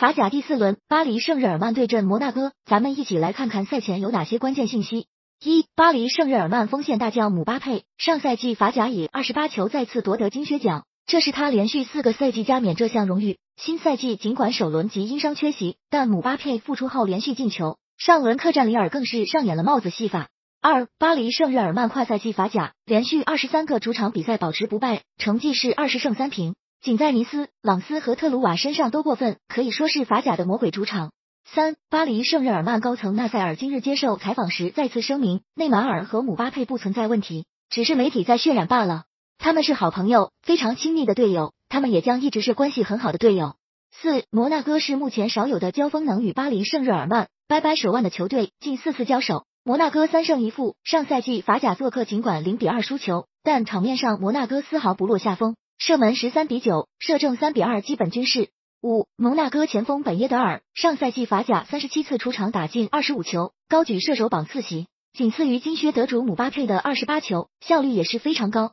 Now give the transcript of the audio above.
法甲第四轮，巴黎圣日耳曼对阵摩纳哥，咱们一起来看看赛前有哪些关键信息。一、巴黎圣日耳曼锋线大将姆巴佩，上赛季法甲以二十八球再次夺得金靴奖，这是他连续四个赛季加冕这项荣誉。新赛季尽管首轮即因伤缺席，但姆巴佩复出后连续进球，上轮客战里尔更是上演了帽子戏法。二、巴黎圣日耳曼跨赛季法甲连续二十三个主场比赛保持不败，成绩是二十胜三平，仅在尼斯、朗斯和特鲁瓦身上都过分，可以说是法甲的魔鬼主场。三、巴黎圣日耳曼高层纳塞尔今日接受采访时再次声明，内马尔和姆巴佩不存在问题，只是媒体在渲染罢了。他们是好朋友，非常亲密的队友，他们也将一直是关系很好的队友。四、摩纳哥是目前少有的交锋能与巴黎圣日耳曼掰掰手腕的球队，近四次交手。摩纳哥三胜一负，上赛季法甲做客尽管零比二输球，但场面上摩纳哥丝毫不落下风，射门十三比九，射正三比二，基本均势。五，蒙纳哥前锋本耶德尔上赛季法甲三十七次出场打进二十五球，高举射手榜次席，仅次于金靴得主姆巴佩的二十八球，效率也是非常高。